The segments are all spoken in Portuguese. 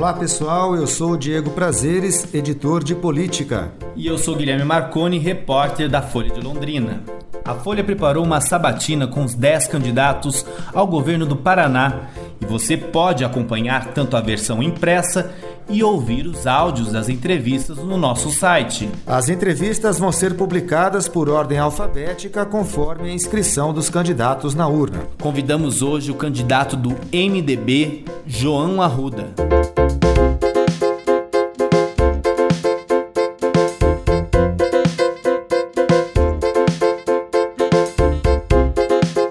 Olá pessoal, eu sou o Diego Prazeres, editor de política. E eu sou Guilherme Marconi, repórter da Folha de Londrina. A Folha preparou uma sabatina com os 10 candidatos ao governo do Paraná e você pode acompanhar tanto a versão impressa e ouvir os áudios das entrevistas no nosso site. As entrevistas vão ser publicadas por ordem alfabética conforme a inscrição dos candidatos na urna. Convidamos hoje o candidato do MDB, João Arruda.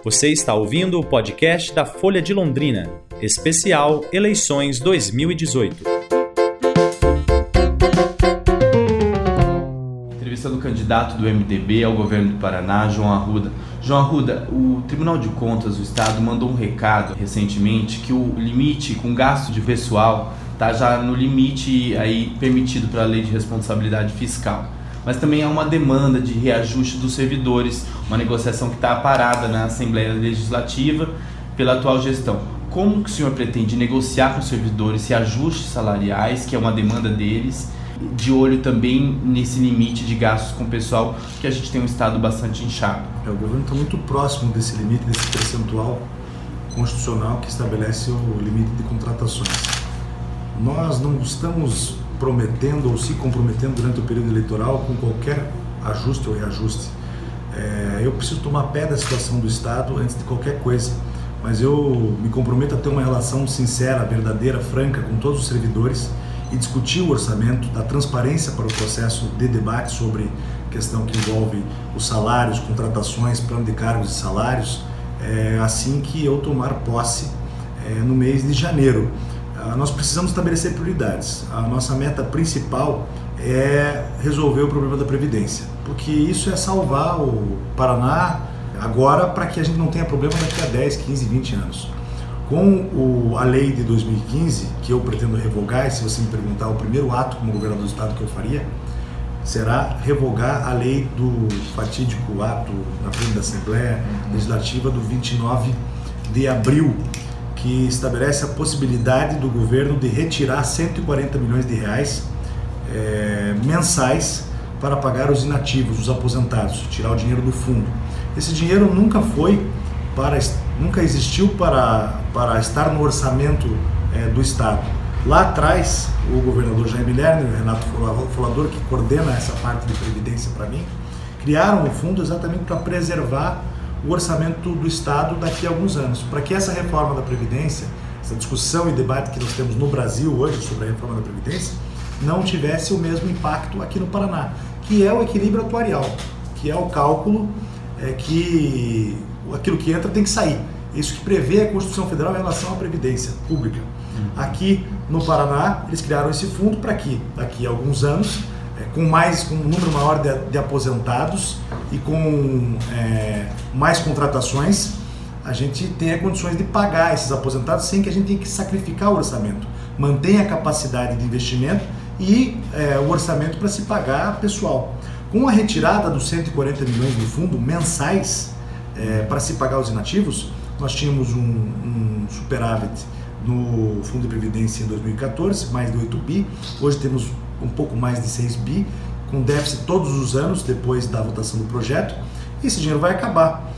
Você está ouvindo o podcast da Folha de Londrina, especial Eleições 2018. Entrevista do candidato do MDB ao governo do Paraná, João Arruda. João Arruda, o Tribunal de Contas do Estado mandou um recado recentemente que o limite com gasto de pessoal está já no limite aí permitido pela lei de responsabilidade fiscal mas também há uma demanda de reajuste dos servidores, uma negociação que está parada na Assembleia Legislativa pela atual gestão. Como que o senhor pretende negociar com os servidores esse ajuste salariais, que é uma demanda deles, de olho também nesse limite de gastos com o pessoal, que a gente tem um estado bastante inchado? É, o governo está muito próximo desse limite, desse percentual constitucional que estabelece o limite de contratações. Nós não estamos prometendo ou se comprometendo durante o período eleitoral com qualquer ajuste ou reajuste. É, eu preciso tomar pé da situação do Estado antes de qualquer coisa, mas eu me comprometo a ter uma relação sincera, verdadeira, franca com todos os servidores e discutir o orçamento, dar transparência para o processo de debate sobre questão que envolve os salários, contratações, plano de cargos e salários, é, assim que eu tomar posse é, no mês de janeiro. Ah, nós precisamos estabelecer prioridades. A nossa meta principal é resolver o problema da Previdência, porque isso é salvar o Paraná agora para que a gente não tenha problema daqui a 10, 15, 20 anos. Com o, a lei de 2015, que eu pretendo revogar, e se você me perguntar, o primeiro ato como governador do estado que eu faria, será revogar a lei do fatídico ato na frente da Assembleia Legislativa do 29 de abril que estabelece a possibilidade do governo de retirar 140 milhões de reais é, mensais para pagar os inativos, os aposentados, tirar o dinheiro do fundo. Esse dinheiro nunca foi para, nunca existiu para, para estar no orçamento é, do Estado. Lá atrás, o governador Jaime Lerner, o Renato Folador, que coordena essa parte de previdência para mim, criaram o fundo exatamente para preservar o orçamento do Estado daqui a alguns anos, para que essa reforma da Previdência, essa discussão e debate que nós temos no Brasil hoje sobre a reforma da Previdência, não tivesse o mesmo impacto aqui no Paraná, que é o equilíbrio atuarial, que é o cálculo é, que aquilo que entra tem que sair. Isso que prevê a Constituição Federal em relação à Previdência Pública. Uhum. Aqui no Paraná, eles criaram esse fundo para que, daqui a alguns anos, com mais com um número maior de, de aposentados e com é, mais contratações, a gente tenha condições de pagar esses aposentados sem que a gente tenha que sacrificar o orçamento. Mantenha a capacidade de investimento e é, o orçamento para se pagar pessoal. Com a retirada dos 140 milhões do fundo mensais é, para se pagar os inativos, nós tínhamos um, um superávit no Fundo de Previdência em 2014, mais de 8 bi. Hoje temos um pouco mais de 6 bi, com déficit todos os anos depois da votação do projeto. Esse dinheiro vai acabar.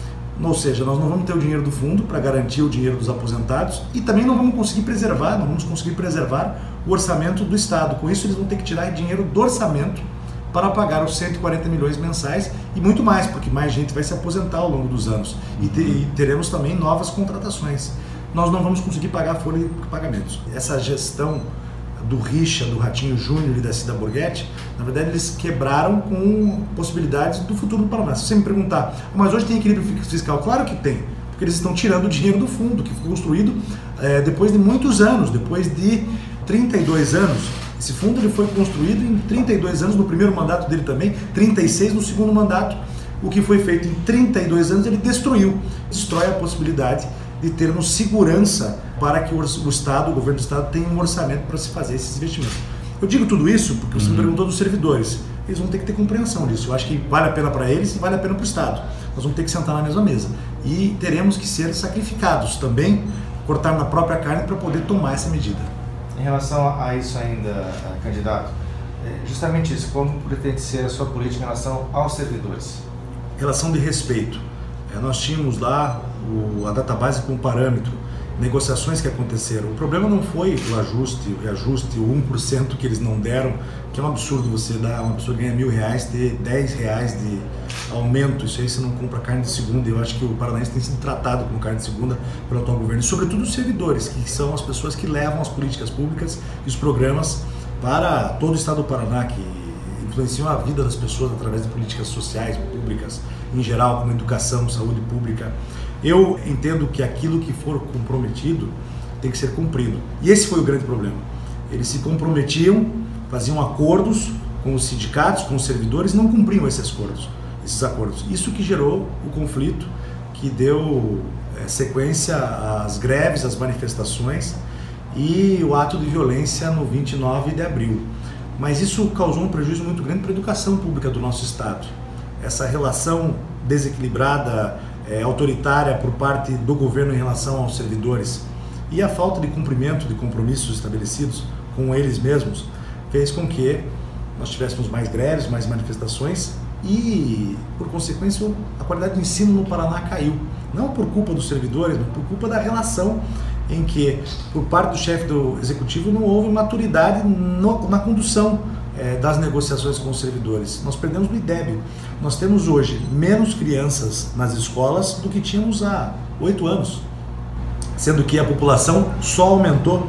Ou seja, nós não vamos ter o dinheiro do fundo para garantir o dinheiro dos aposentados e também não vamos conseguir preservar, não vamos conseguir preservar o orçamento do Estado. Com isso, eles vão ter que tirar dinheiro do orçamento para pagar os 140 milhões mensais e muito mais, porque mais gente vai se aposentar ao longo dos anos e, e teremos também novas contratações. Nós não vamos conseguir pagar a folha de pagamentos. Essa gestão do Richa, do Ratinho Júnior e da Cida Borghetti, na verdade eles quebraram com possibilidades do futuro do Paraná. Se você me perguntar, mas hoje tem equilíbrio fiscal? Claro que tem, porque eles estão tirando o dinheiro do fundo, que foi construído é, depois de muitos anos, depois de 32 anos. Esse fundo ele foi construído em 32 anos, no primeiro mandato dele também, 36 no segundo mandato. O que foi feito em 32 anos ele destruiu, destrói a possibilidade de termos segurança para que o Estado, o governo do Estado, tenha um orçamento para se fazer esses investimentos. Eu digo tudo isso porque você uhum. me perguntou dos servidores. Eles vão ter que ter compreensão disso. Eu acho que vale a pena para eles e vale a pena para o Estado. Nós vamos ter que sentar na mesma mesa. E teremos que ser sacrificados também, cortar na própria carne para poder tomar essa medida. Em relação a isso ainda, candidato, é justamente isso, como pretende ser a sua política em relação aos servidores? Relação de respeito. É, nós tínhamos lá o, a database com parâmetro, negociações que aconteceram. O problema não foi o ajuste, o reajuste, o 1% que eles não deram, que é um absurdo você dar, uma pessoa ganha mil reais, ter 10 reais de aumento, isso aí você não compra carne de segunda, eu acho que o Paranaense tem sido tratado como carne de segunda pelo atual governo, e sobretudo os servidores, que são as pessoas que levam as políticas públicas e os programas para todo o estado do Paraná, que influenciam a vida das pessoas através de políticas sociais, públicas, em geral, como educação, saúde pública. Eu entendo que aquilo que for comprometido tem que ser cumprido. E esse foi o grande problema. Eles se comprometiam, faziam acordos com os sindicatos, com os servidores, não cumpriam esses acordos. Esses acordos. Isso que gerou o conflito, que deu é, sequência às greves, às manifestações e o ato de violência no 29 de abril. Mas isso causou um prejuízo muito grande para a educação pública do nosso estado. Essa relação desequilibrada é, autoritária por parte do governo em relação aos servidores e a falta de cumprimento de compromissos estabelecidos com eles mesmos fez com que nós tivéssemos mais greves, mais manifestações e, por consequência, a qualidade do ensino no Paraná caiu. Não por culpa dos servidores, mas por culpa da relação em que, por parte do chefe do executivo, não houve maturidade no, na condução é, das negociações com os servidores. Nós perdemos o IDEB. Nós temos hoje menos crianças nas escolas do que tínhamos há oito anos, sendo que a população só aumentou.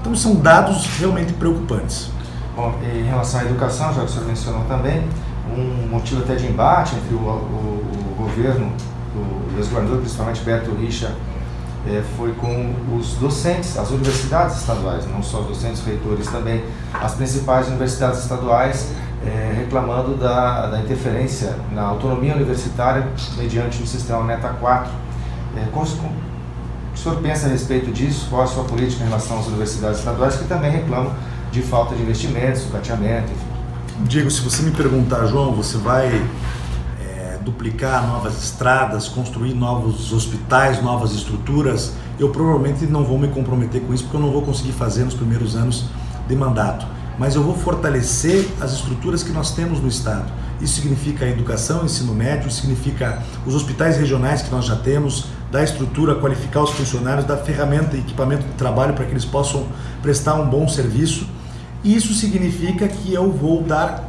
Então são dados realmente preocupantes. Bom, em relação à educação, já que o senhor mencionou também, um motivo até de embate entre o, o, o governo, o ex-governador, principalmente Beto Richa, é, foi com os docentes, as universidades estaduais, não só os docentes, reitores também, as principais universidades estaduais é, reclamando da, da interferência na autonomia universitária mediante o sistema Meta 4. É, como, o senhor pensa a respeito disso? Qual a sua política em relação às universidades estaduais que também reclamam de falta de investimentos, sucateamento, enfim? Diego, se você me perguntar, João, você vai duplicar novas estradas, construir novos hospitais, novas estruturas, eu provavelmente não vou me comprometer com isso porque eu não vou conseguir fazer nos primeiros anos de mandato. Mas eu vou fortalecer as estruturas que nós temos no Estado. Isso significa a educação, ensino médio, significa os hospitais regionais que nós já temos, da estrutura, qualificar os funcionários, dar ferramenta e equipamento de trabalho para que eles possam prestar um bom serviço. Isso significa que eu vou dar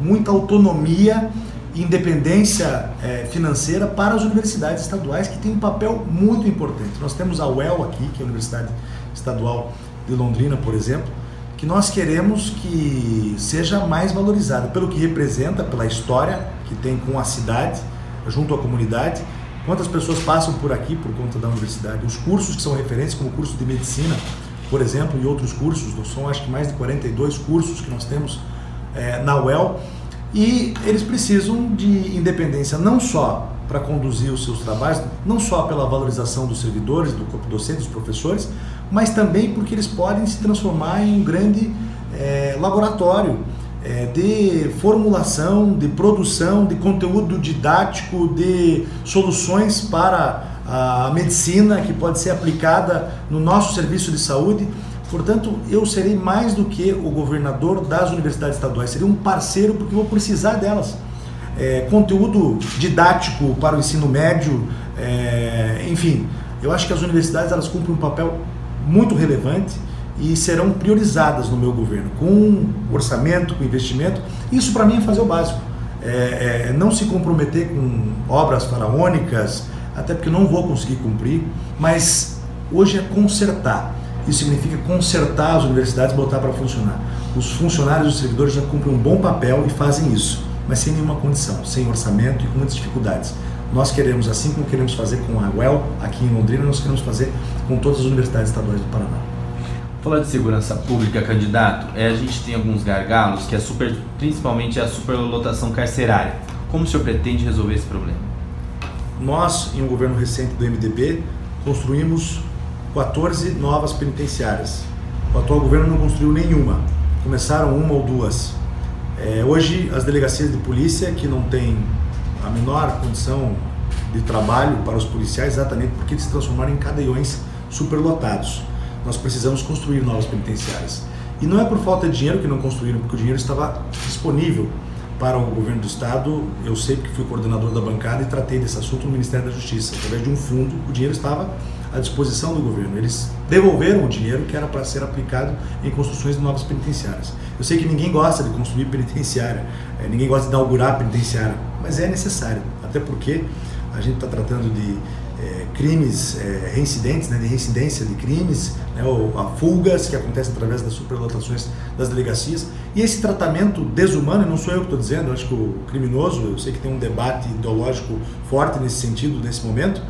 muita autonomia independência é, financeira para as universidades estaduais, que tem um papel muito importante. Nós temos a UEL aqui, que é a Universidade Estadual de Londrina, por exemplo, que nós queremos que seja mais valorizada pelo que representa, pela história que tem com a cidade, junto à comunidade. Quantas pessoas passam por aqui por conta da universidade? Os cursos que são referentes, como o curso de medicina, por exemplo, e outros cursos, são acho que mais de 42 cursos que nós temos é, na UEL e eles precisam de independência não só para conduzir os seus trabalhos, não só pela valorização dos servidores, do corpo docente, dos professores, mas também porque eles podem se transformar em um grande é, laboratório é, de formulação, de produção, de conteúdo didático, de soluções para a medicina que pode ser aplicada no nosso serviço de saúde. Portanto, eu serei mais do que o governador das universidades estaduais, serei um parceiro porque vou precisar delas. É, conteúdo didático para o ensino médio, é, enfim, eu acho que as universidades elas cumprem um papel muito relevante e serão priorizadas no meu governo, com orçamento, com investimento. Isso para mim é fazer o básico. É, é, não se comprometer com obras faraônicas, até porque não vou conseguir cumprir, mas hoje é consertar. Isso significa consertar as universidades e botar para funcionar. Os funcionários e os servidores já cumprem um bom papel e fazem isso, mas sem nenhuma condição, sem orçamento e com muitas dificuldades. Nós queremos, assim como queremos fazer com a UEL aqui em Londrina, nós queremos fazer com todas as universidades estaduais do Paraná. Falar de segurança pública, candidato, é, a gente tem alguns gargalos, que é super, principalmente a superlotação carcerária. Como o senhor pretende resolver esse problema? Nós, em um governo recente do MDB, construímos 14 novas penitenciárias. O atual governo não construiu nenhuma, começaram uma ou duas. É, hoje, as delegacias de polícia, que não têm a menor condição de trabalho para os policiais, exatamente porque eles se transformaram em cadeiões superlotados. nós precisamos construir novas penitenciárias. E não é por falta de dinheiro que não construíram, porque o dinheiro estava disponível para o governo do estado. Eu sei que fui coordenador da bancada e tratei desse assunto no Ministério da Justiça. Através de um fundo, o dinheiro estava à disposição do governo. Eles devolveram o dinheiro que era para ser aplicado em construções de novas penitenciárias. Eu sei que ninguém gosta de construir penitenciária, eh, ninguém gosta de inaugurar penitenciária, mas é necessário, até porque a gente está tratando de é, crimes é, reincidentes, né, de reincidência de crimes, né, ou a fugas que acontecem através das superlotações das delegacias. E esse tratamento desumano, não sou eu que estou dizendo, acho que o criminoso, eu sei que tem um debate ideológico forte nesse sentido, nesse momento,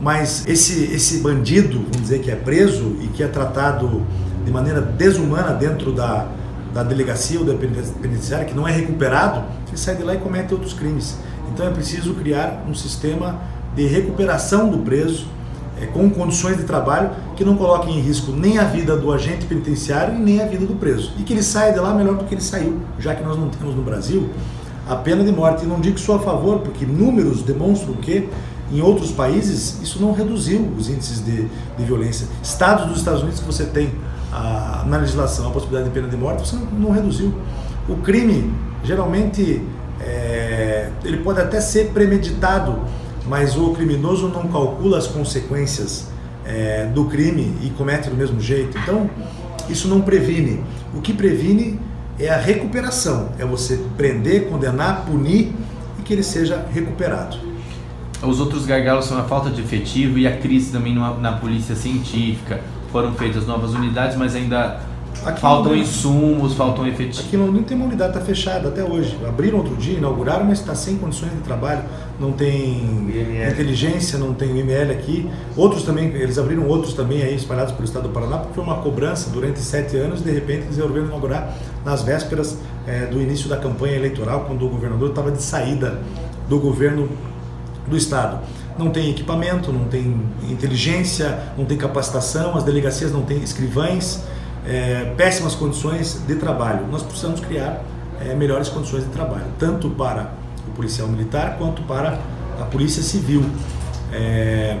mas esse, esse bandido, vamos dizer, que é preso e que é tratado de maneira desumana dentro da, da delegacia ou da penitenciária, que não é recuperado, ele sai de lá e comete outros crimes. Então é preciso criar um sistema de recuperação do preso é, com condições de trabalho que não coloquem em risco nem a vida do agente penitenciário e nem a vida do preso. E que ele saia de lá melhor do que ele saiu, já que nós não temos no Brasil a pena de morte. E não digo sou a favor, porque números demonstram que em outros países, isso não reduziu os índices de, de violência. Estados dos Estados Unidos que você tem a, na legislação a possibilidade de pena de morte, você não, não reduziu. O crime, geralmente, é, ele pode até ser premeditado, mas o criminoso não calcula as consequências é, do crime e comete do mesmo jeito. Então, isso não previne. O que previne é a recuperação, é você prender, condenar, punir e que ele seja recuperado. Os outros gargalos são a falta de efetivo e a crise também na polícia científica. Foram feitas novas unidades, mas ainda Aqui faltam não, insumos, faltam efetivos. Aqui não, não tem uma unidade, está fechada até hoje. Abriram outro dia, inauguraram, mas está sem condições de trabalho. Não tem inteligência, não tem IML aqui. Outros também, eles abriram outros também aí espalhados pelo estado do Paraná, porque foi uma cobrança durante sete anos. De repente, eles resolveram inaugurar nas vésperas é, do início da campanha eleitoral, quando o governador estava de saída do governo do Estado. Não tem equipamento, não tem inteligência, não tem capacitação, as delegacias não têm escrivães, é, péssimas condições de trabalho. Nós precisamos criar é, melhores condições de trabalho, tanto para o policial militar quanto para a polícia civil. É,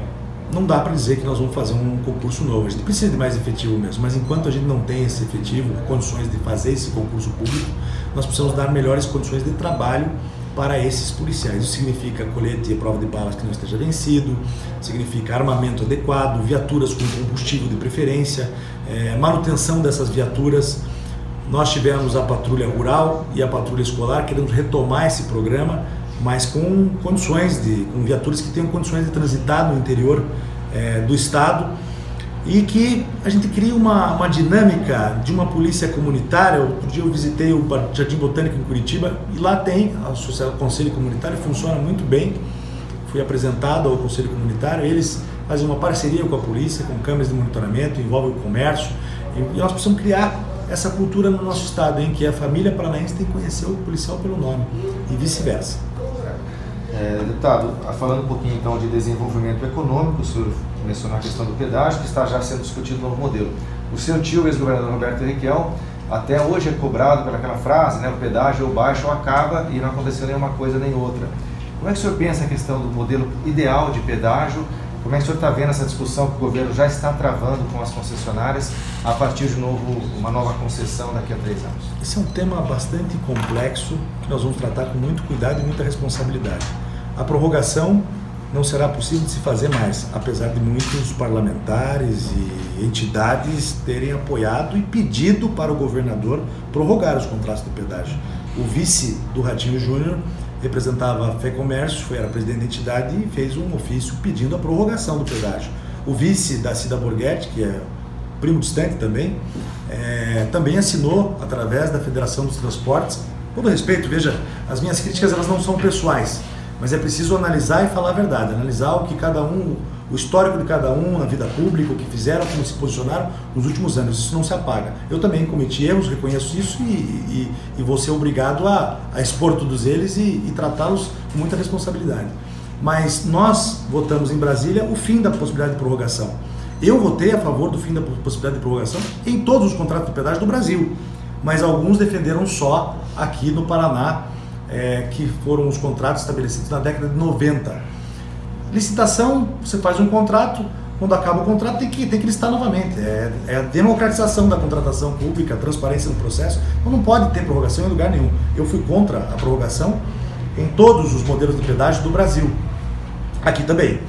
não dá para dizer que nós vamos fazer um concurso novo. A gente precisa de mais efetivo mesmo, mas enquanto a gente não tem esse efetivo, condições de fazer esse concurso público, nós precisamos dar melhores condições de trabalho para esses policiais. Isso significa colete e prova de balas que não esteja vencido, significa armamento adequado, viaturas com combustível de preferência, é, manutenção dessas viaturas. Nós tivemos a patrulha rural e a patrulha escolar, queremos retomar esse programa, mas com condições de, com viaturas que tenham condições de transitar no interior é, do estado e que a gente cria uma, uma dinâmica de uma polícia comunitária. Outro dia eu visitei o Jardim Botânico em Curitiba e lá tem o Conselho Comunitário, funciona muito bem. Fui apresentado ao Conselho Comunitário, eles fazem uma parceria com a polícia, com câmeras de monitoramento, envolve o comércio e nós precisamos criar essa cultura no nosso estado, em que a família paranaense tem que conhecer o policial pelo nome e vice-versa. É, deputado, falando um pouquinho então de desenvolvimento econômico, o senhor mencionou a questão do pedágio, que está já sendo discutido no novo modelo. O seu tio, ex-governador Roberto Requião, até hoje é cobrado pelaquela frase, né, o pedágio ou baixo ou acaba e não aconteceu nenhuma coisa nem outra. Como é que o senhor pensa a questão do modelo ideal de pedágio? Como é que o senhor está vendo essa discussão que o governo já está travando com as concessionárias a partir de novo, uma nova concessão daqui a três anos? Esse é um tema bastante complexo que nós vamos tratar com muito cuidado e muita responsabilidade. A prorrogação não será possível de se fazer mais, apesar de muitos parlamentares e entidades terem apoiado e pedido para o governador prorrogar os contratos de pedágio. O vice do Ratinho Júnior representava a Fé Comércio, foi era presidente da entidade e fez um ofício pedindo a prorrogação do pedágio. O vice da Cida Borghetti, que é primo distante também, é, também assinou através da Federação dos Transportes. Todo respeito, veja, as minhas críticas elas não são pessoais mas é preciso analisar e falar a verdade, analisar o que cada um, o histórico de cada um na vida pública, o que fizeram, como se posicionaram nos últimos anos. Isso não se apaga. Eu também cometi erros, reconheço isso e, e, e vou ser obrigado a, a expor todos eles e, e tratá-los com muita responsabilidade. Mas nós votamos em Brasília o fim da possibilidade de prorrogação. Eu votei a favor do fim da possibilidade de prorrogação em todos os contratos de pedágio do Brasil, mas alguns defenderam só aqui no Paraná é, que foram os contratos estabelecidos na década de 90. Licitação, você faz um contrato, quando acaba o contrato tem que, tem que listar novamente. É, é a democratização da contratação pública, a transparência no processo. Então não pode ter prorrogação em lugar nenhum. Eu fui contra a prorrogação em todos os modelos de pedágio do Brasil. Aqui também.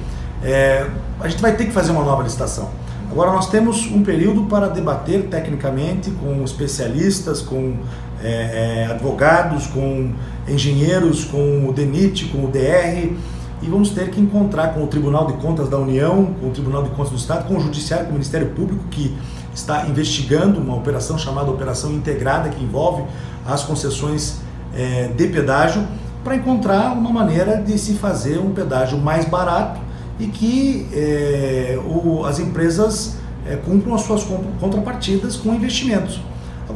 É, a gente vai ter que fazer uma nova licitação. Agora nós temos um período para debater tecnicamente com especialistas, com é, é, advogados, com engenheiros, com o DENIT, com o DR, e vamos ter que encontrar com o Tribunal de Contas da União, com o Tribunal de Contas do Estado, com o Judiciário, com o Ministério Público, que está investigando uma operação chamada Operação Integrada, que envolve as concessões é, de pedágio, para encontrar uma maneira de se fazer um pedágio mais barato e que é, o, as empresas é, cumpram as suas contrapartidas com investimentos.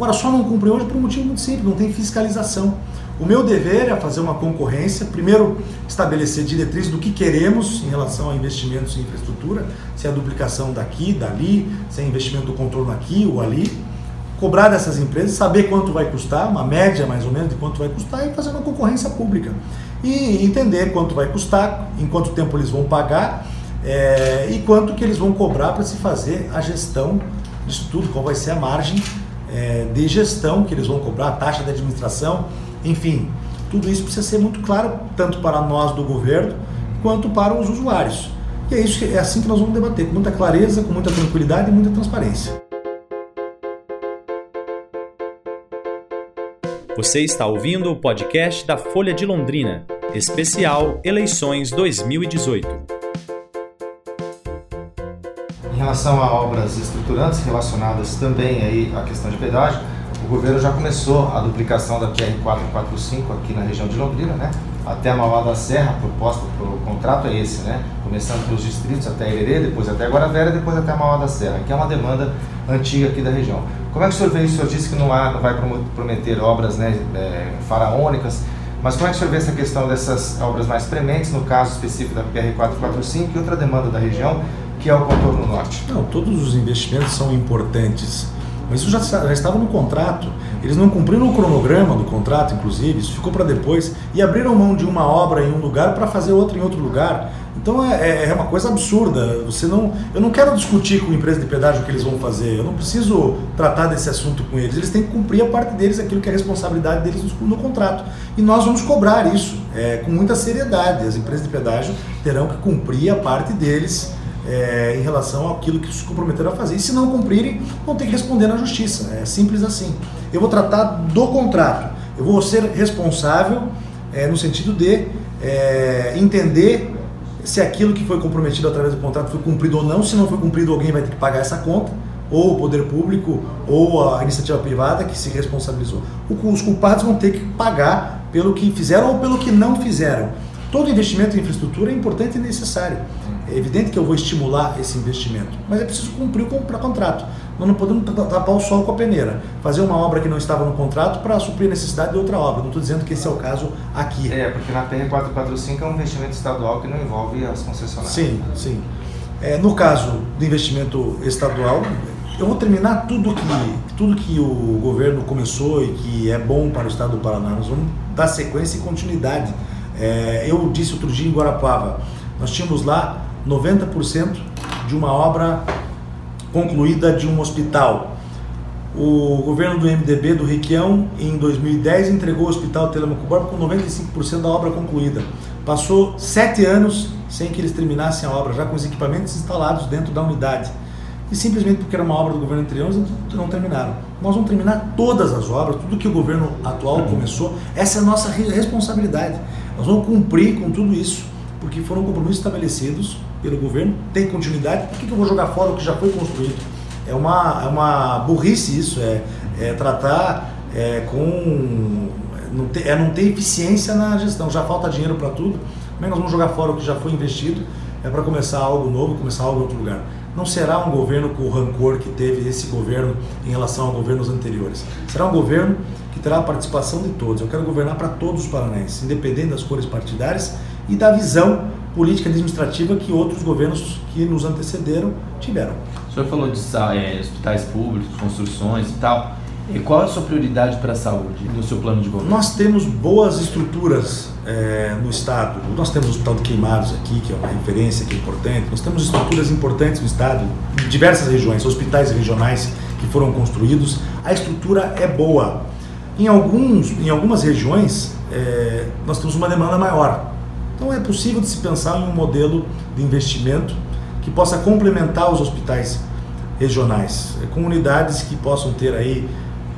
Agora, só não cumprem hoje por um motivo muito simples, não tem fiscalização. O meu dever é fazer uma concorrência, primeiro estabelecer diretrizes do que queremos em relação a investimentos em infraestrutura, se é a duplicação daqui, dali, se é investimento do contorno aqui ou ali, cobrar dessas empresas, saber quanto vai custar, uma média mais ou menos de quanto vai custar e fazer uma concorrência pública. E entender quanto vai custar, em quanto tempo eles vão pagar é, e quanto que eles vão cobrar para se fazer a gestão disso tudo, qual vai ser a margem é, de gestão que eles vão cobrar, a taxa de administração, enfim, tudo isso precisa ser muito claro, tanto para nós do governo, quanto para os usuários. E é, isso, é assim que nós vamos debater, com muita clareza, com muita tranquilidade e muita transparência. Você está ouvindo o podcast da Folha de Londrina, especial Eleições 2018. Relação a obras estruturantes relacionadas também aí à questão de pedágio, o governo já começou a duplicação da PR 445 aqui na região de Londrina, né? Até a Mauá da Serra, proposta para o contrato é esse, né? Começando pelos distritos até Hererê, depois até Guaravera, depois até a Mauá da Serra, que é uma demanda antiga aqui da região. Como é que o senhor vê isso? O senhor disse que não, há, vai prometer obras né, é, faraônicas, mas como é que o senhor vê essa questão dessas obras mais prementes, no caso específico da PR 445 e outra demanda da região, que é o contorno norte? Não, todos os investimentos são importantes mas isso já, já estava no contrato. Eles não cumpriram o cronograma do contrato, inclusive, isso ficou para depois, e abriram mão de uma obra em um lugar para fazer outra em outro lugar. Então é, é, é, uma coisa absurda. Você não, eu não quero discutir com a empresa de pedágio o que eles vão fazer. Eu não preciso tratar desse assunto com eles. Eles têm que cumprir a parte deles, aquilo que é responsabilidade deles no, no contrato. E nós vamos cobrar isso é, com muita seriedade. As empresas de pedágio terão que cumprir a parte deles é, em relação àquilo que se comprometeram a fazer. E se não cumprirem, vão ter que responder na justiça. É simples assim. Eu vou tratar do contrato. Eu vou ser responsável é, no sentido de é, entender se aquilo que foi comprometido através do contrato foi cumprido ou não. Se não foi cumprido, alguém vai ter que pagar essa conta, ou o poder público, ou a iniciativa privada que se responsabilizou. Os culpados vão ter que pagar pelo que fizeram ou pelo que não fizeram. Todo investimento em infraestrutura é importante e necessário. É evidente que eu vou estimular esse investimento, mas é preciso cumprir o contrato. Nós não podemos tapar o sol com a peneira, fazer uma obra que não estava no contrato para suprir a necessidade de outra obra. Não estou dizendo que esse é o caso aqui. É, porque na PR 445 é um investimento estadual que não envolve as concessionárias. Sim, sim. É, no caso do investimento estadual, eu vou terminar tudo que, tudo que o governo começou e que é bom para o estado do Paraná. Nós vamos dar sequência e continuidade. É, eu disse outro dia em Guarapava, nós tínhamos lá 90% de uma obra concluída de um hospital. O governo do MDB do Requião, em 2010, entregou o Hospital Telemaco Borba com 95% da obra concluída. Passou sete anos sem que eles terminassem a obra, já com os equipamentos instalados dentro da unidade. E simplesmente porque era uma obra do governo anterior, eles não terminaram. Nós vamos terminar todas as obras, tudo que o governo atual começou. Essa é a nossa responsabilidade. Nós vamos cumprir com tudo isso, porque foram compromissos estabelecidos pelo governo, tem continuidade, por que, que eu vou jogar fora o que já foi construído? É uma, é uma burrice isso, é, é tratar é, com. Não ter, é não ter eficiência na gestão, já falta dinheiro para tudo, como é nós vamos jogar fora o que já foi investido? É para começar algo novo, começar algo em outro lugar. Não será um governo com o rancor que teve esse governo em relação a governos anteriores. Será um governo que terá a participação de todos. Eu quero governar para todos os paranaenses, independente das cores partidárias e da visão política administrativa que outros governos que nos antecederam tiveram. O senhor falou de é, hospitais públicos, construções e tal. E qual é a sua prioridade para a saúde no seu plano de governo? Nós temos boas estruturas é, no Estado. Nós temos o Hospital de Queimados aqui, que é uma referência, que é importante. Nós temos estruturas importantes no Estado, em diversas regiões, hospitais regionais que foram construídos. A estrutura é boa. Em, alguns, em algumas regiões, é, nós temos uma demanda maior. Então é possível de se pensar em um modelo de investimento que possa complementar os hospitais regionais, com unidades que possam ter aí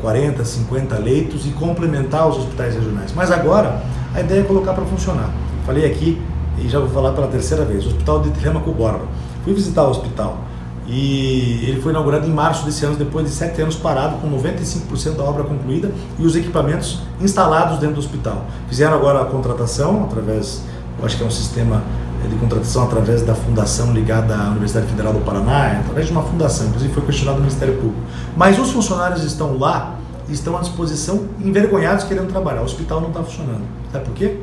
40, 50 leitos e complementar os hospitais regionais. Mas agora a ideia é colocar para funcionar. Falei aqui e já vou falar pela terceira vez, o Hospital de Telemaco Borba. Fui visitar o hospital e ele foi inaugurado em março desse ano, depois de sete anos parado, com 95% da obra concluída e os equipamentos instalados dentro do hospital. Fizeram agora a contratação através, eu acho que é um sistema é, de contratação através da fundação ligada à Universidade Federal do Paraná, é, através de uma fundação, inclusive foi questionado no Ministério Público. Mas os funcionários estão lá, estão à disposição, envergonhados querendo trabalhar. O hospital não está funcionando. Sabe por quê?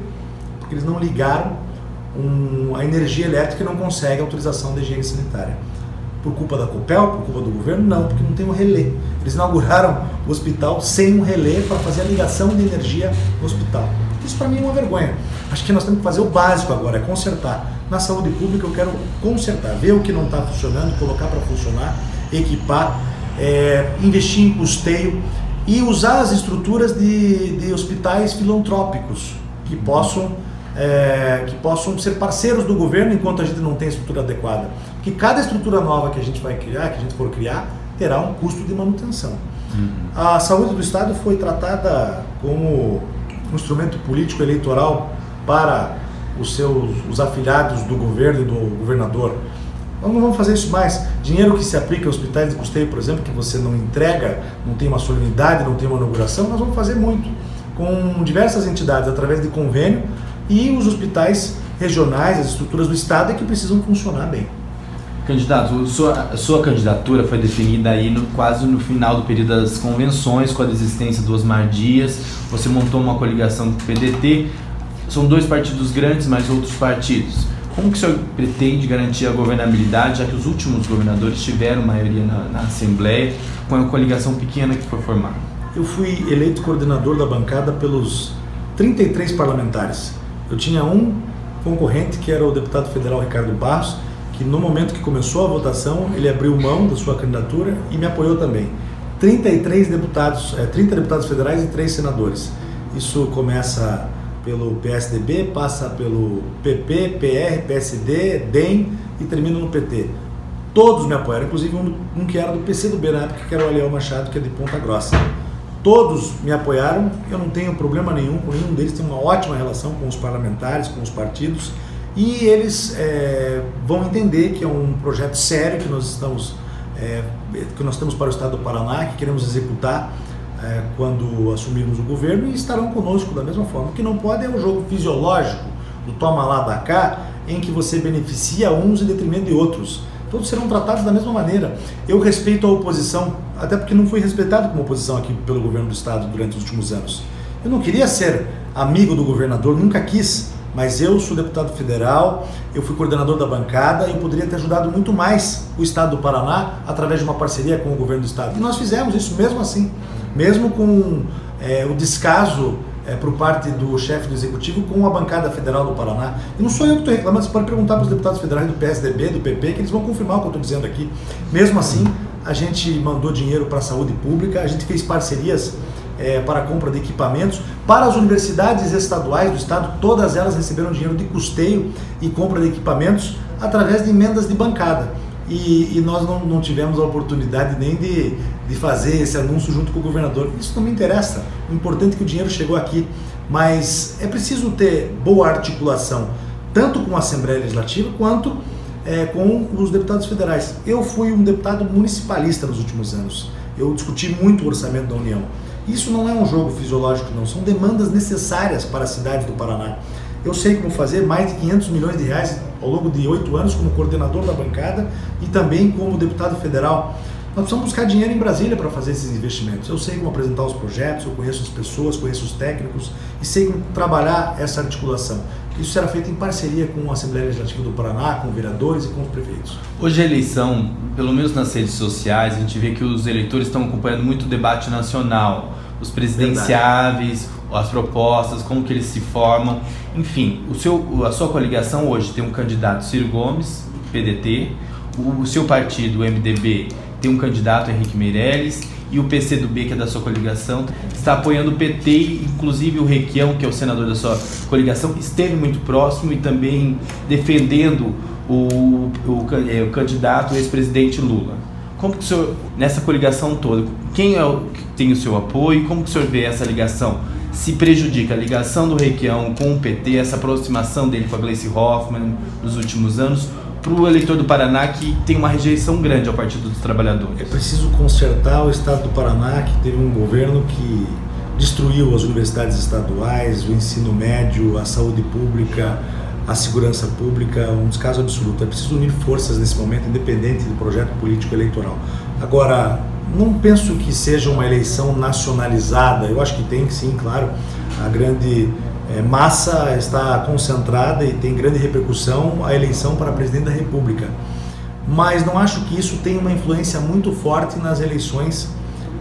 Porque eles não ligaram um, a energia elétrica e não conseguem autorização da higiene sanitária. Por culpa da COPEL, por culpa do governo? Não, porque não tem um relé. Eles inauguraram o hospital sem um relé para fazer a ligação de energia no hospital. Isso para mim é uma vergonha. Acho que nós temos que fazer o básico agora, é consertar. Na saúde pública eu quero consertar, ver o que não está funcionando, colocar para funcionar, equipar, é, investir em custeio e usar as estruturas de, de hospitais filantrópicos que possam, é, que possam ser parceiros do governo enquanto a gente não tem estrutura adequada. Porque cada estrutura nova que a gente vai criar, que a gente for criar, terá um custo de manutenção. Uhum. A saúde do Estado foi tratada como um instrumento político eleitoral para os seus os afiliados do governo e do governador. Nós não vamos fazer isso mais. Dinheiro que se aplica a hospitais de custeio, por exemplo, que você não entrega, não tem uma solenidade, não tem uma inauguração, nós vamos fazer muito. Com diversas entidades, através de convênio, e os hospitais regionais, as estruturas do Estado é que precisam funcionar bem. Candidato, sua, sua candidatura foi definida aí no, quase no final do período das convenções, com a desistência do Osmar Dias. Você montou uma coligação com o PDT. São dois partidos grandes, mas outros partidos. Como que o senhor pretende garantir a governabilidade, já que os últimos governadores tiveram maioria na, na Assembleia, com a coligação pequena que foi formada? Eu fui eleito coordenador da bancada pelos 33 parlamentares. Eu tinha um concorrente, que era o deputado federal Ricardo Barros, que no momento que começou a votação, ele abriu mão da sua candidatura e me apoiou também. 33 deputados, é, 30 deputados federais e 3 senadores. Isso começa pelo PSDB, passa pelo PP, PR, PSD, DEM e termina no PT. Todos me apoiaram, inclusive um, um que era do PCdoB na época, que era o Aliel Machado, que é de Ponta Grossa. Todos me apoiaram, eu não tenho problema nenhum com nenhum deles, tenho uma ótima relação com os parlamentares, com os partidos e eles é, vão entender que é um projeto sério que nós estamos é, que nós temos para o Estado do Paraná, que queremos executar é, quando assumirmos o governo e estarão conosco da mesma forma. O que não pode é o jogo fisiológico do toma lá da cá, em que você beneficia uns em detrimento de outros. Todos serão tratados da mesma maneira. Eu respeito a oposição, até porque não fui respeitado como oposição aqui pelo governo do Estado durante os últimos anos. Eu não queria ser amigo do governador, nunca quis mas eu sou deputado federal, eu fui coordenador da bancada e poderia ter ajudado muito mais o Estado do Paraná através de uma parceria com o governo do Estado. E nós fizemos isso mesmo assim, mesmo com é, o descaso é, por parte do chefe do executivo com a bancada federal do Paraná. E não sou eu que estou reclamando, você pode perguntar para os deputados federais do PSDB, do PP, que eles vão confirmar o que eu estou dizendo aqui. Mesmo assim, a gente mandou dinheiro para a saúde pública, a gente fez parcerias é, para compra de equipamentos. Para as universidades estaduais do estado, todas elas receberam dinheiro de custeio e compra de equipamentos através de emendas de bancada. E, e nós não, não, tivemos a oportunidade nem de, de fazer esse anúncio junto com o governador. Isso não me interessa. O importante é que o dinheiro chegou aqui. Mas é preciso ter boa articulação, tanto com a Assembleia Legislativa quanto é, com os deputados federais. Eu fui um deputado municipalista nos últimos anos. Eu discuti muito o orçamento da União. Isso não é um jogo fisiológico, não. São demandas necessárias para a cidade do Paraná. Eu sei como fazer mais de 500 milhões de reais ao longo de oito anos como coordenador da bancada e também como deputado federal. Nós precisamos buscar dinheiro em Brasília para fazer esses investimentos. Eu sei como apresentar os projetos, eu conheço as pessoas, conheço os técnicos e sei como trabalhar essa articulação. Isso será feito em parceria com a Assembleia Legislativa do Paraná, com vereadores e com os prefeitos. Hoje a eleição, pelo menos nas redes sociais, a gente vê que os eleitores estão acompanhando muito o debate nacional, os presidenciáveis, Verdade. as propostas, como que eles se formam. Enfim, o seu, a sua coligação hoje tem um candidato Ciro Gomes, PDT, o, o seu partido, o MDB, tem um candidato, Henrique Meirelles, e o PCdoB, que é da sua coligação, está apoiando o PT, inclusive o Requião, que é o senador da sua coligação, esteve muito próximo e também defendendo o, o, é, o candidato, o ex-presidente Lula. Como que o senhor, nessa coligação toda, quem é o, que tem o seu apoio? Como que o senhor vê essa ligação? Se prejudica a ligação do Requião com o PT, essa aproximação dele com a Gleice Hoffmann nos últimos anos, para o eleitor do Paraná que tem uma rejeição grande ao Partido dos Trabalhadores? É preciso consertar o Estado do Paraná, que teve um governo que destruiu as universidades estaduais, o ensino médio, a saúde pública, a segurança pública, um descaso absoluto. É preciso unir forças nesse momento, independente do projeto político eleitoral. Agora, não penso que seja uma eleição nacionalizada, eu acho que tem sim, claro, a grande é, massa está concentrada e tem grande repercussão a eleição para presidente da República. Mas não acho que isso tenha uma influência muito forte nas eleições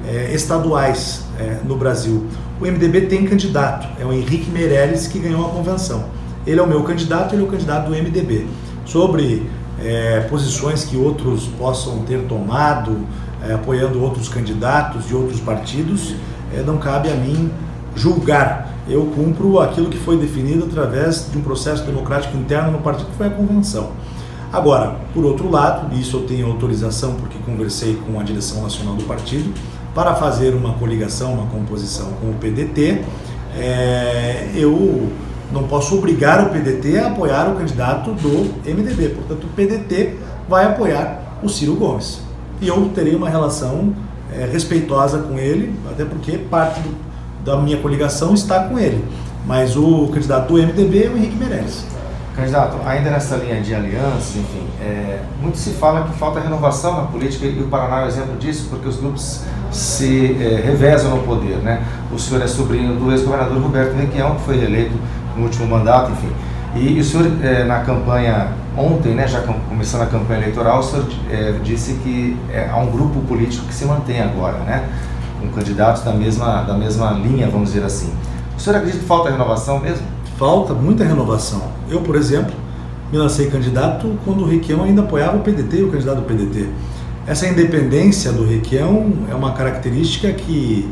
é, estaduais é, no Brasil. O MDB tem candidato, é o Henrique Meirelles que ganhou a convenção. Ele é o meu candidato, ele é o candidato do MDB. Sobre é, posições que outros possam ter tomado, é, apoiando outros candidatos e outros partidos, é, não cabe a mim julgar eu cumpro aquilo que foi definido através de um processo democrático interno no partido, que foi a convenção. Agora, por outro lado, isso eu tenho autorização porque conversei com a direção nacional do partido, para fazer uma coligação, uma composição com o PDT, é, eu não posso obrigar o PDT a apoiar o candidato do MDB, portanto, o PDT vai apoiar o Ciro Gomes. E eu terei uma relação é, respeitosa com ele, até porque parte do da minha coligação está com ele. Mas o candidato do MDB é o Henrique Meirelles. Candidato, ainda nessa linha de aliança, enfim, é, muito se fala que falta renovação na política e o Paraná é um exemplo disso, porque os grupos se é, revezam no poder, né? O senhor é sobrinho do ex-governador Roberto Requião, que foi reeleito no último mandato, enfim. E, e o senhor, é, na campanha ontem, né, já começando a campanha eleitoral, o senhor é, disse que é, há um grupo político que se mantém agora, né? Com candidatos da mesma, da mesma linha, vamos dizer assim. O senhor acredita que falta renovação mesmo? Falta muita renovação. Eu, por exemplo, me lancei candidato quando o Requião ainda apoiava o PDT o candidato do PDT. Essa independência do Requião é uma característica que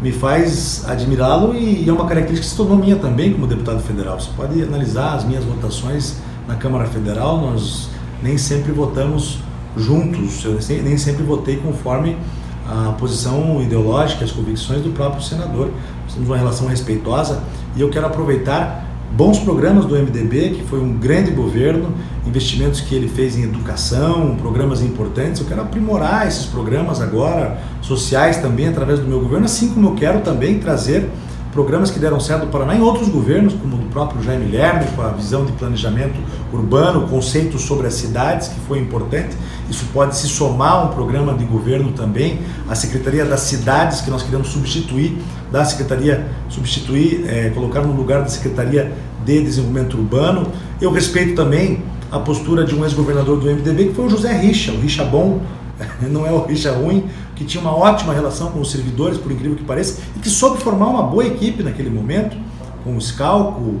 me faz admirá-lo e é uma característica que se tornou minha também como deputado federal. Você pode analisar as minhas votações na Câmara Federal, nós nem sempre votamos juntos, eu nem sempre votei conforme a posição ideológica, as convicções do próprio senador. Nós temos uma relação respeitosa e eu quero aproveitar bons programas do MDB, que foi um grande governo, investimentos que ele fez em educação, programas importantes. Eu quero aprimorar esses programas agora, sociais também, através do meu governo, assim como eu quero também trazer programas que deram certo no Paraná em outros governos, como próprio Jaime Lerner, com a visão de planejamento urbano, conceitos sobre as cidades, que foi importante. Isso pode se somar a um programa de governo também, a Secretaria das Cidades, que nós queremos substituir, da Secretaria, substituir, é, colocar no lugar da Secretaria de Desenvolvimento Urbano. Eu respeito também a postura de um ex-governador do MDB, que foi o José Richa, o Richa Bom, não é o Richa ruim, que tinha uma ótima relação com os servidores, por incrível que pareça, e que soube formar uma boa equipe naquele momento, com Scalco,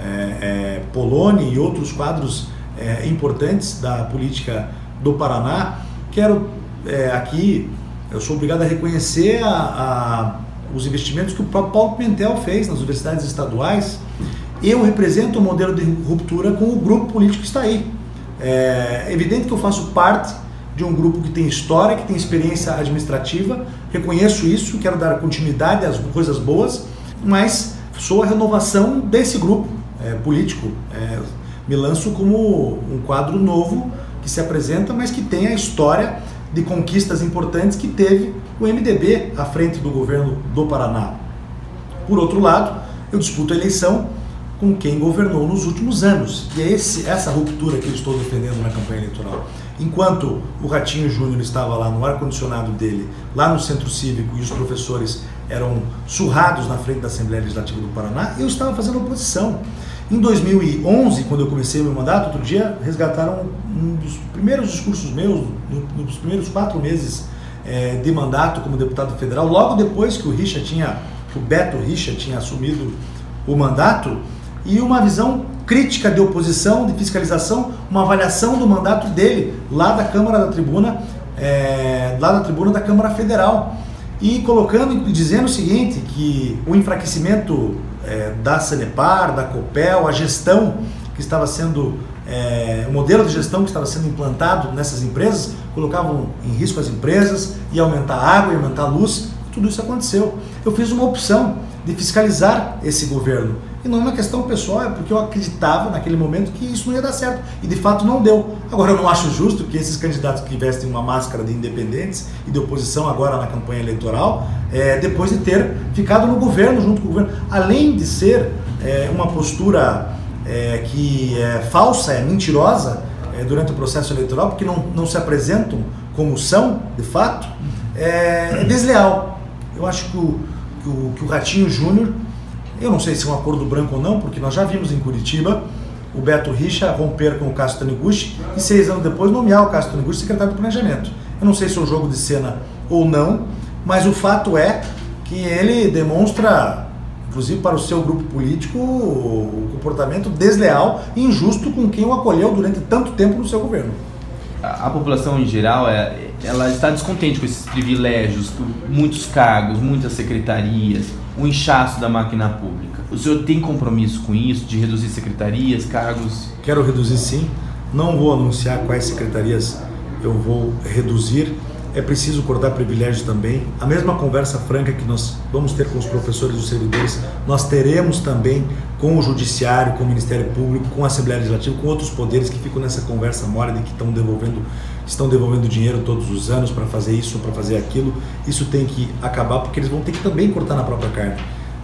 é, é, Poloni e outros quadros é, importantes da política do Paraná. Quero é, aqui, eu sou obrigado a reconhecer a, a, os investimentos que o próprio Paulo Pimentel fez nas universidades estaduais. Eu represento o modelo de ruptura com o grupo político que está aí. É evidente que eu faço parte de um grupo que tem história, que tem experiência administrativa, reconheço isso, quero dar continuidade às coisas boas, mas sou a renovação desse grupo é, político. É, me lanço como um quadro novo que se apresenta, mas que tem a história de conquistas importantes que teve o MDB à frente do governo do Paraná. Por outro lado, eu disputo a eleição com quem governou nos últimos anos. E é esse, essa ruptura que eu estou defendendo na campanha eleitoral. Enquanto o Ratinho Júnior estava lá no ar-condicionado dele, lá no centro cívico, e os professores eram surrados na frente da Assembleia Legislativa do Paraná, eu estava fazendo oposição. Em 2011, quando eu comecei o meu mandato, outro dia resgataram um dos primeiros discursos meus, nos primeiros quatro meses é, de mandato como deputado federal, logo depois que o Richa tinha, o Beto Richa tinha assumido o mandato, e uma visão crítica de oposição, de fiscalização, uma avaliação do mandato dele lá da Câmara da Tribuna, é, lá da Tribuna da Câmara Federal e colocando e dizendo o seguinte que o enfraquecimento é, da Sanepar, da Copel, a gestão que estava sendo é, o modelo de gestão que estava sendo implantado nessas empresas colocavam em risco as empresas, ia aumentar a água, ia aumentar a luz, tudo isso aconteceu. Eu fiz uma opção de fiscalizar esse governo. E não é uma questão pessoal, é porque eu acreditava naquele momento que isso não ia dar certo. E de fato não deu. Agora eu não acho justo que esses candidatos que vestem uma máscara de independentes e de oposição agora na campanha eleitoral, é, depois de ter ficado no governo, junto com o governo, além de ser é, uma postura é, que é falsa, é mentirosa é, durante o processo eleitoral, porque não, não se apresentam como são, de fato, é, é desleal. Eu acho que o, que o, que o Ratinho Júnior eu não sei se é um acordo branco ou não, porque nós já vimos em Curitiba o Beto Richa romper com o Castro Taniguchi e seis anos depois nomear o Castro Taniguchi secretário do Planejamento. Eu não sei se é um jogo de cena ou não, mas o fato é que ele demonstra, inclusive para o seu grupo político, o comportamento desleal e injusto com quem o acolheu durante tanto tempo no seu governo. A, população em geral, é, ela está descontente com esses privilégios, muitos cargos, muitas secretarias o inchaço da máquina pública. O senhor tem compromisso com isso, de reduzir secretarias, cargos? Quero reduzir sim. Não vou anunciar quais secretarias eu vou reduzir. É preciso cortar privilégios também. A mesma conversa franca que nós vamos ter com os professores e os servidores, nós teremos também com o Judiciário, com o Ministério Público, com a Assembleia Legislativa, com outros poderes que ficam nessa conversa mole de que estão devolvendo estão devolvendo dinheiro todos os anos para fazer isso, para fazer aquilo. Isso tem que acabar porque eles vão ter que também cortar na própria carne.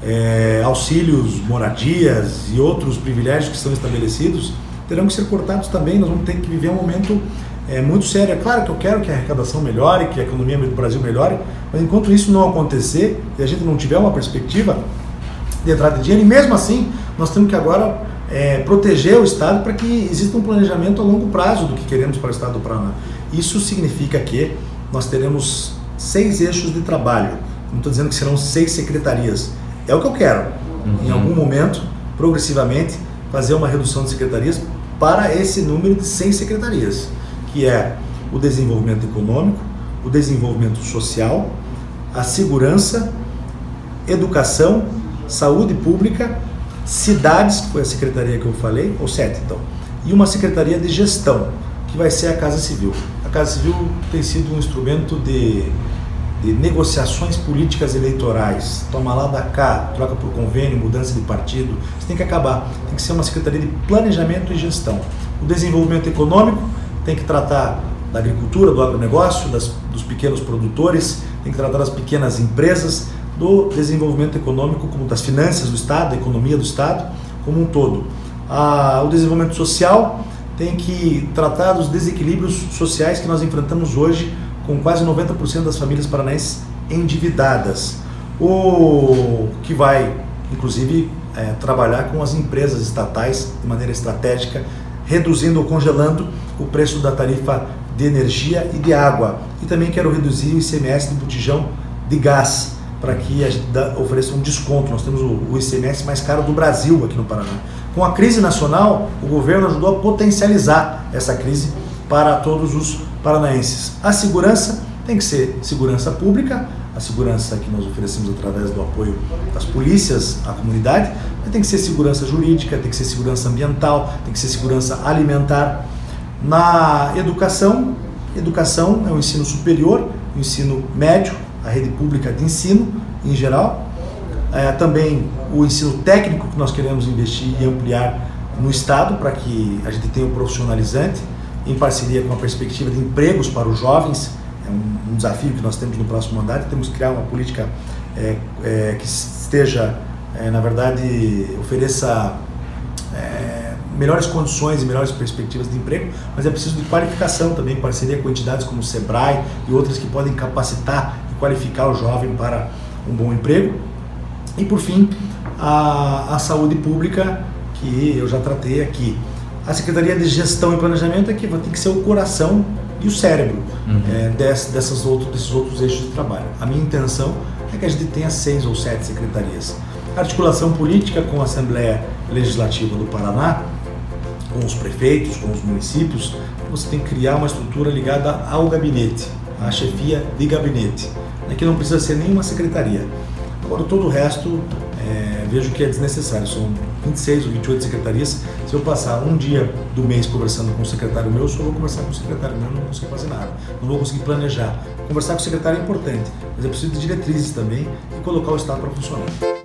É, auxílios, moradias e outros privilégios que estão estabelecidos terão que ser cortados também. Nós vamos ter que viver um momento é, muito sério. É claro que eu quero que a arrecadação melhore, que a economia do Brasil melhore, mas enquanto isso não acontecer e a gente não tiver uma perspectiva de entrada de dinheiro, e mesmo assim nós temos que agora é, proteger o Estado para que exista um planejamento a longo prazo do que queremos para o Estado do Paraná. Isso significa que nós teremos seis eixos de trabalho. Não estou dizendo que serão seis secretarias. É o que eu quero. Uhum. Em algum momento, progressivamente, fazer uma redução de secretarias para esse número de seis secretarias, que é o desenvolvimento econômico, o desenvolvimento social, a segurança, educação, saúde pública cidades, que foi a secretaria que eu falei, ou sete então, e uma secretaria de gestão, que vai ser a Casa Civil. A Casa Civil tem sido um instrumento de, de negociações políticas eleitorais. Toma lá da cá, troca por convênio, mudança de partido. Isso tem que acabar. Tem que ser uma secretaria de planejamento e gestão. O desenvolvimento econômico tem que tratar da agricultura, do agronegócio, das, dos pequenos produtores, tem que tratar das pequenas empresas, do desenvolvimento econômico, como das finanças do Estado, da economia do Estado como um todo. Ah, o desenvolvimento social tem que tratar dos desequilíbrios sociais que nós enfrentamos hoje, com quase 90% das famílias paranaenses endividadas. O que vai, inclusive, é, trabalhar com as empresas estatais de maneira estratégica, reduzindo ou congelando o preço da tarifa de energia e de água. E também quero reduzir o ICMS do botijão de gás para que ofereça um desconto. Nós temos o, o ICMS mais caro do Brasil aqui no Paraná. Com a crise nacional, o governo ajudou a potencializar essa crise para todos os paranaenses. A segurança tem que ser segurança pública, a segurança que nós oferecemos através do apoio das polícias à comunidade, mas tem que ser segurança jurídica, tem que ser segurança ambiental, tem que ser segurança alimentar. Na educação, educação é o ensino superior, o ensino médio, a rede pública de ensino em geral, é, também o ensino técnico que nós queremos investir e ampliar no Estado para que a gente tenha o um profissionalizante em parceria com a perspectiva de empregos para os jovens, é um, um desafio que nós temos no próximo mandato, temos que criar uma política é, é, que esteja, é, na verdade, ofereça melhores condições e melhores perspectivas de emprego, mas é preciso de qualificação também, parceria com entidades como o SEBRAE e outras que podem capacitar qualificar o jovem para um bom emprego. E por fim, a, a saúde pública, que eu já tratei aqui. A Secretaria de Gestão e Planejamento é que vai ter que ser o coração e o cérebro uhum. é, dessas, dessas outros, desses outros eixos de trabalho. A minha intenção é que a gente tenha seis ou sete secretarias. Articulação política com a Assembleia Legislativa do Paraná, com os prefeitos, com os municípios, você tem que criar uma estrutura ligada ao gabinete, à chefia de gabinete. Aqui não precisa ser nenhuma secretaria. Agora, todo o resto é, vejo que é desnecessário. São 26 ou 28 secretarias. Se eu passar um dia do mês conversando com o secretário meu, eu só vou conversar com o secretário meu, não consigo fazer nada. Não vou conseguir planejar. Conversar com o secretário é importante, mas é preciso de diretrizes também e colocar o Estado para funcionar.